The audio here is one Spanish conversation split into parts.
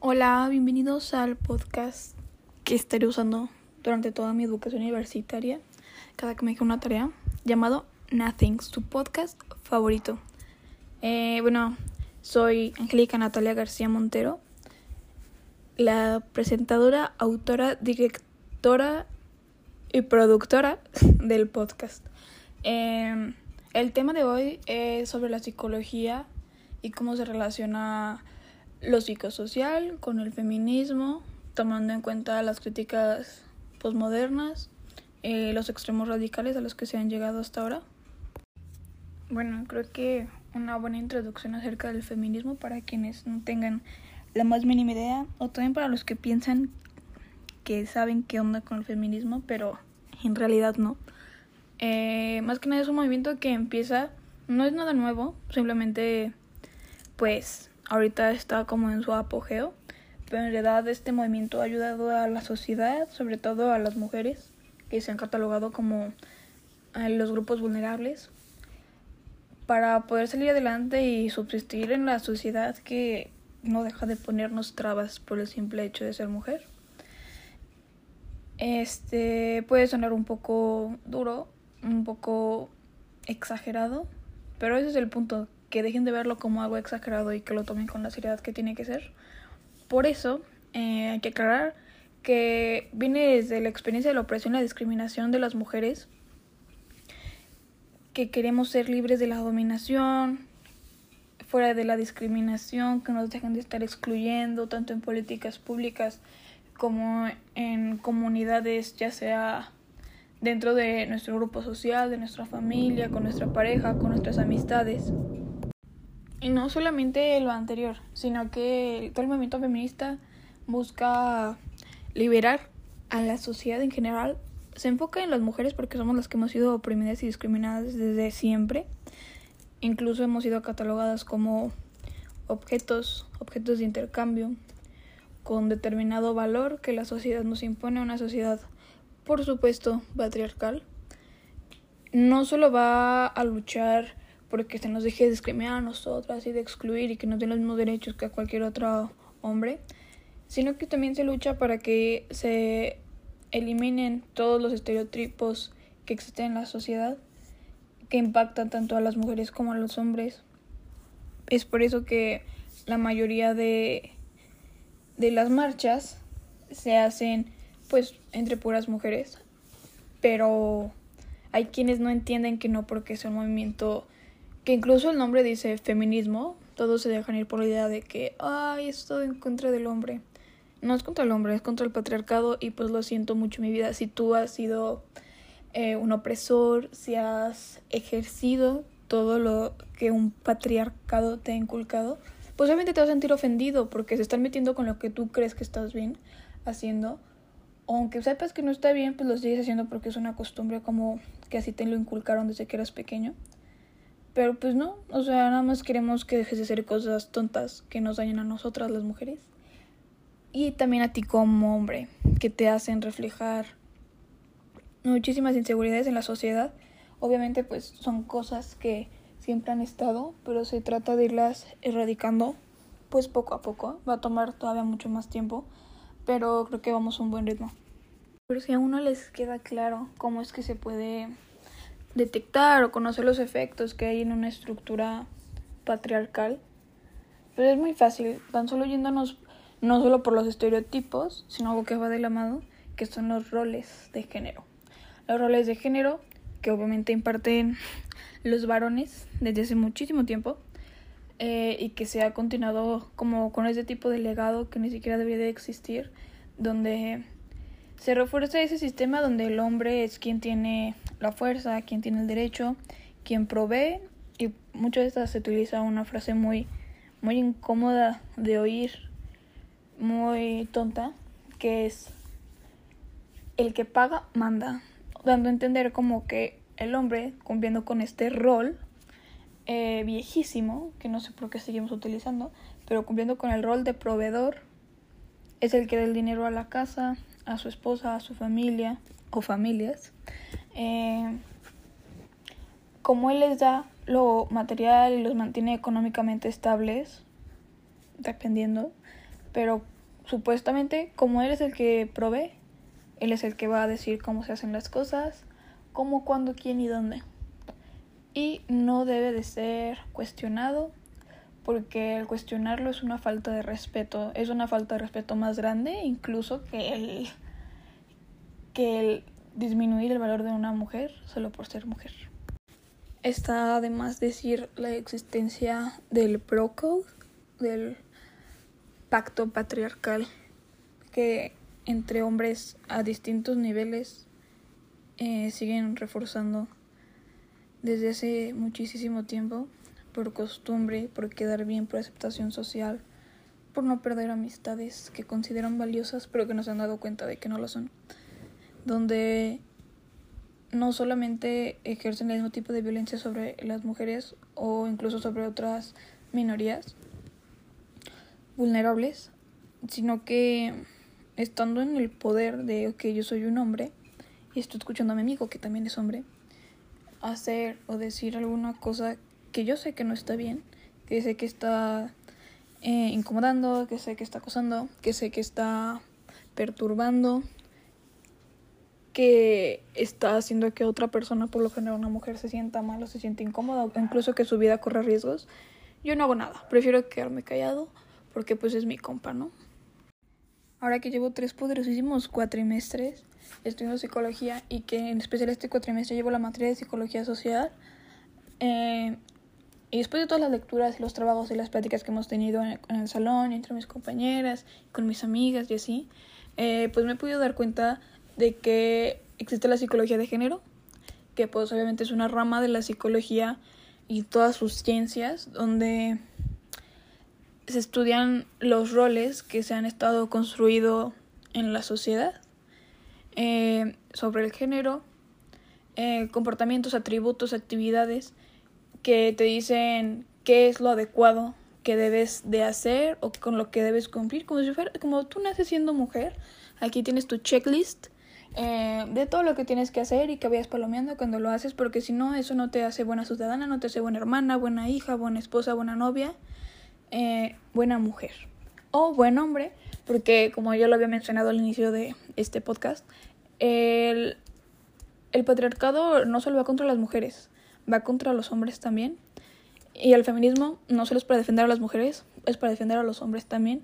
Hola, bienvenidos al podcast que estaré usando durante toda mi educación universitaria, cada que me deje una tarea, llamado Nothing, su podcast favorito. Eh, bueno, soy Angélica Natalia García Montero, la presentadora, autora, directora y productora del podcast. Eh, el tema de hoy es sobre la psicología y cómo se relaciona lo psicosocial con el feminismo, tomando en cuenta las críticas posmodernas, eh, los extremos radicales a los que se han llegado hasta ahora. Bueno, creo que una buena introducción acerca del feminismo para quienes no tengan la más mínima idea, o también para los que piensan que saben qué onda con el feminismo, pero en realidad no. Eh, más que nada es un movimiento que empieza, no es nada nuevo, simplemente pues ahorita está como en su apogeo, pero en realidad este movimiento ha ayudado a la sociedad, sobre todo a las mujeres, que se han catalogado como los grupos vulnerables, para poder salir adelante y subsistir en la sociedad que no deja de ponernos trabas por el simple hecho de ser mujer. Este puede sonar un poco duro, un poco exagerado, pero ese es el punto, que dejen de verlo como algo exagerado y que lo tomen con la seriedad que tiene que ser. Por eso eh, hay que aclarar que viene desde la experiencia de la opresión y la discriminación de las mujeres, que queremos ser libres de la dominación, fuera de la discriminación, que nos dejen de estar excluyendo tanto en políticas públicas como en comunidades, ya sea dentro de nuestro grupo social, de nuestra familia, con nuestra pareja, con nuestras amistades. Y no solamente lo anterior, sino que todo el movimiento feminista busca liberar a la sociedad en general. Se enfoca en las mujeres porque somos las que hemos sido oprimidas y discriminadas desde siempre. Incluso hemos sido catalogadas como objetos, objetos de intercambio, con determinado valor que la sociedad nos impone, una sociedad, por supuesto, patriarcal. No solo va a luchar porque se nos deje de discriminar a nosotras y de excluir y que no tenga los mismos derechos que a cualquier otro hombre, sino que también se lucha para que se eliminen todos los estereotipos que existen en la sociedad que impactan tanto a las mujeres como a los hombres. Es por eso que la mayoría de, de las marchas se hacen pues entre puras mujeres, pero hay quienes no entienden que no porque es un movimiento que incluso el nombre dice feminismo, todos se dejan ir por la idea de que, ay, esto en contra del hombre. No es contra el hombre, es contra el patriarcado y pues lo siento mucho en mi vida. Si tú has sido eh, un opresor, si has ejercido todo lo que un patriarcado te ha inculcado, pues obviamente te vas a sentir ofendido porque se están metiendo con lo que tú crees que estás bien haciendo. Aunque sepas que no está bien, pues lo sigues haciendo porque es una costumbre como que así te lo inculcaron desde que eras pequeño. Pero pues no, o sea, nada más queremos que dejes de hacer cosas tontas que nos dañan a nosotras las mujeres. Y también a ti como hombre, que te hacen reflejar muchísimas inseguridades en la sociedad. Obviamente pues son cosas que siempre han estado, pero se trata de irlas erradicando pues poco a poco. Va a tomar todavía mucho más tiempo, pero creo que vamos a un buen ritmo. Pero si a uno les queda claro cómo es que se puede detectar o conocer los efectos que hay en una estructura patriarcal, pero es muy fácil, tan solo yéndonos no solo por los estereotipos, sino algo que va de la mano, que son los roles de género. Los roles de género que obviamente imparten los varones desde hace muchísimo tiempo eh, y que se ha continuado como con ese tipo de legado que ni siquiera debería de existir, donde se refuerza ese sistema donde el hombre es quien tiene la fuerza, quien tiene el derecho, quien provee y muchas veces se utiliza una frase muy muy incómoda de oír, muy tonta, que es el que paga manda, dando a entender como que el hombre cumpliendo con este rol eh, viejísimo, que no sé por qué seguimos utilizando, pero cumpliendo con el rol de proveedor, es el que da el dinero a la casa, a su esposa, a su familia o familias, eh, como él les da lo material y los mantiene económicamente estables, dependiendo, Pero supuestamente, como él es el que provee, él es el que va a decir cómo se hacen las cosas, cómo, cuándo, quién y dónde. Y no debe de ser cuestionado porque el cuestionarlo es una falta de respeto, es una falta de respeto más grande incluso que el que el disminuir el valor de una mujer solo por ser mujer. Está además decir la existencia del Bro del pacto patriarcal, que entre hombres a distintos niveles eh, siguen reforzando desde hace muchísimo tiempo por costumbre, por quedar bien, por aceptación social, por no perder amistades que consideran valiosas pero que no se han dado cuenta de que no lo son. Donde no solamente ejercen el mismo tipo de violencia sobre las mujeres o incluso sobre otras minorías vulnerables, sino que estando en el poder de que yo soy un hombre y estoy escuchando a mi amigo que también es hombre, hacer o decir alguna cosa que yo sé que no está bien, que sé que está eh, incomodando, que sé que está acosando, que sé que está perturbando, que está haciendo que otra persona, por lo general una mujer, se sienta mal o se siente incómoda, o incluso que su vida corra riesgos, yo no hago nada. Prefiero quedarme callado porque pues es mi compa, ¿no? Ahora que llevo tres poderosísimos cuatrimestres estudiando psicología y que en especial este cuatrimestre llevo la materia de psicología social, eh, y después de todas las lecturas, los trabajos y las pláticas que hemos tenido en el, salón, entre mis compañeras, con mis amigas y así, eh, pues me he podido dar cuenta de que existe la psicología de género, que pues obviamente es una rama de la psicología y todas sus ciencias, donde se estudian los roles que se han estado construido en la sociedad eh, sobre el género, eh, comportamientos, atributos, actividades que te dicen qué es lo adecuado que debes de hacer o con lo que debes cumplir. Como si fuera, como tú naces siendo mujer, aquí tienes tu checklist eh, de todo lo que tienes que hacer y que vayas palomeando cuando lo haces, porque si no, eso no te hace buena ciudadana, no te hace buena hermana, buena hija, buena esposa, buena novia, eh, buena mujer o buen hombre, porque como yo lo había mencionado al inicio de este podcast, el, el patriarcado no solo va contra las mujeres, va contra los hombres también. Y el feminismo no solo es para defender a las mujeres, es para defender a los hombres también.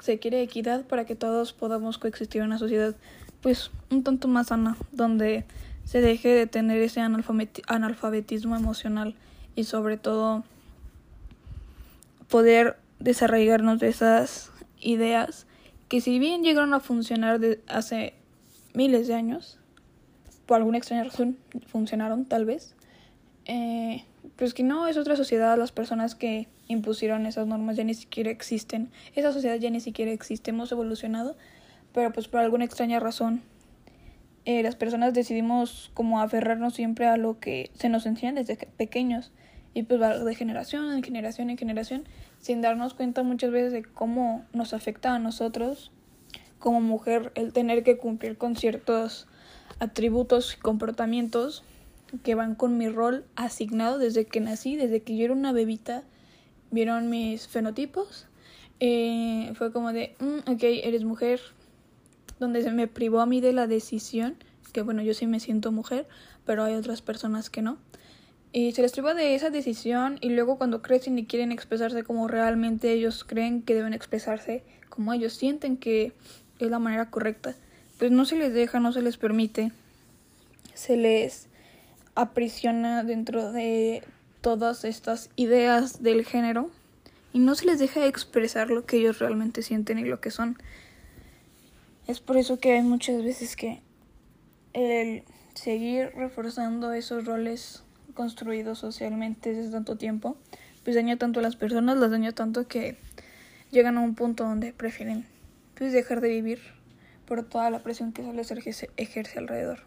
Se quiere equidad para que todos podamos coexistir en una sociedad pues un tanto más sana, donde se deje de tener ese analfabetismo emocional y sobre todo poder desarraigarnos de esas ideas que si bien llegaron a funcionar hace miles de años, por alguna extraña razón funcionaron tal vez, eh, pues que no es otra sociedad, las personas que impusieron esas normas ya ni siquiera existen, esa sociedad ya ni siquiera existe, hemos evolucionado, pero pues por alguna extraña razón eh, las personas decidimos como aferrarnos siempre a lo que se nos enseña desde pequeños y pues va de generación en generación en generación sin darnos cuenta muchas veces de cómo nos afecta a nosotros como mujer el tener que cumplir con ciertos atributos y comportamientos que van con mi rol asignado desde que nací, desde que yo era una bebita, vieron mis fenotipos. Eh, fue como de, mm, ok, eres mujer, donde se me privó a mí de la decisión, que bueno, yo sí me siento mujer, pero hay otras personas que no. Y se les privó de esa decisión y luego cuando crecen y quieren expresarse como realmente ellos creen que deben expresarse, como ellos sienten que es la manera correcta, pues no se les deja, no se les permite, se les aprisiona dentro de todas estas ideas del género y no se les deja expresar lo que ellos realmente sienten y lo que son. Es por eso que hay muchas veces que el seguir reforzando esos roles construidos socialmente desde tanto tiempo, pues daña tanto a las personas, las daña tanto que llegan a un punto donde prefieren pues dejar de vivir por toda la presión que se les ejerce alrededor.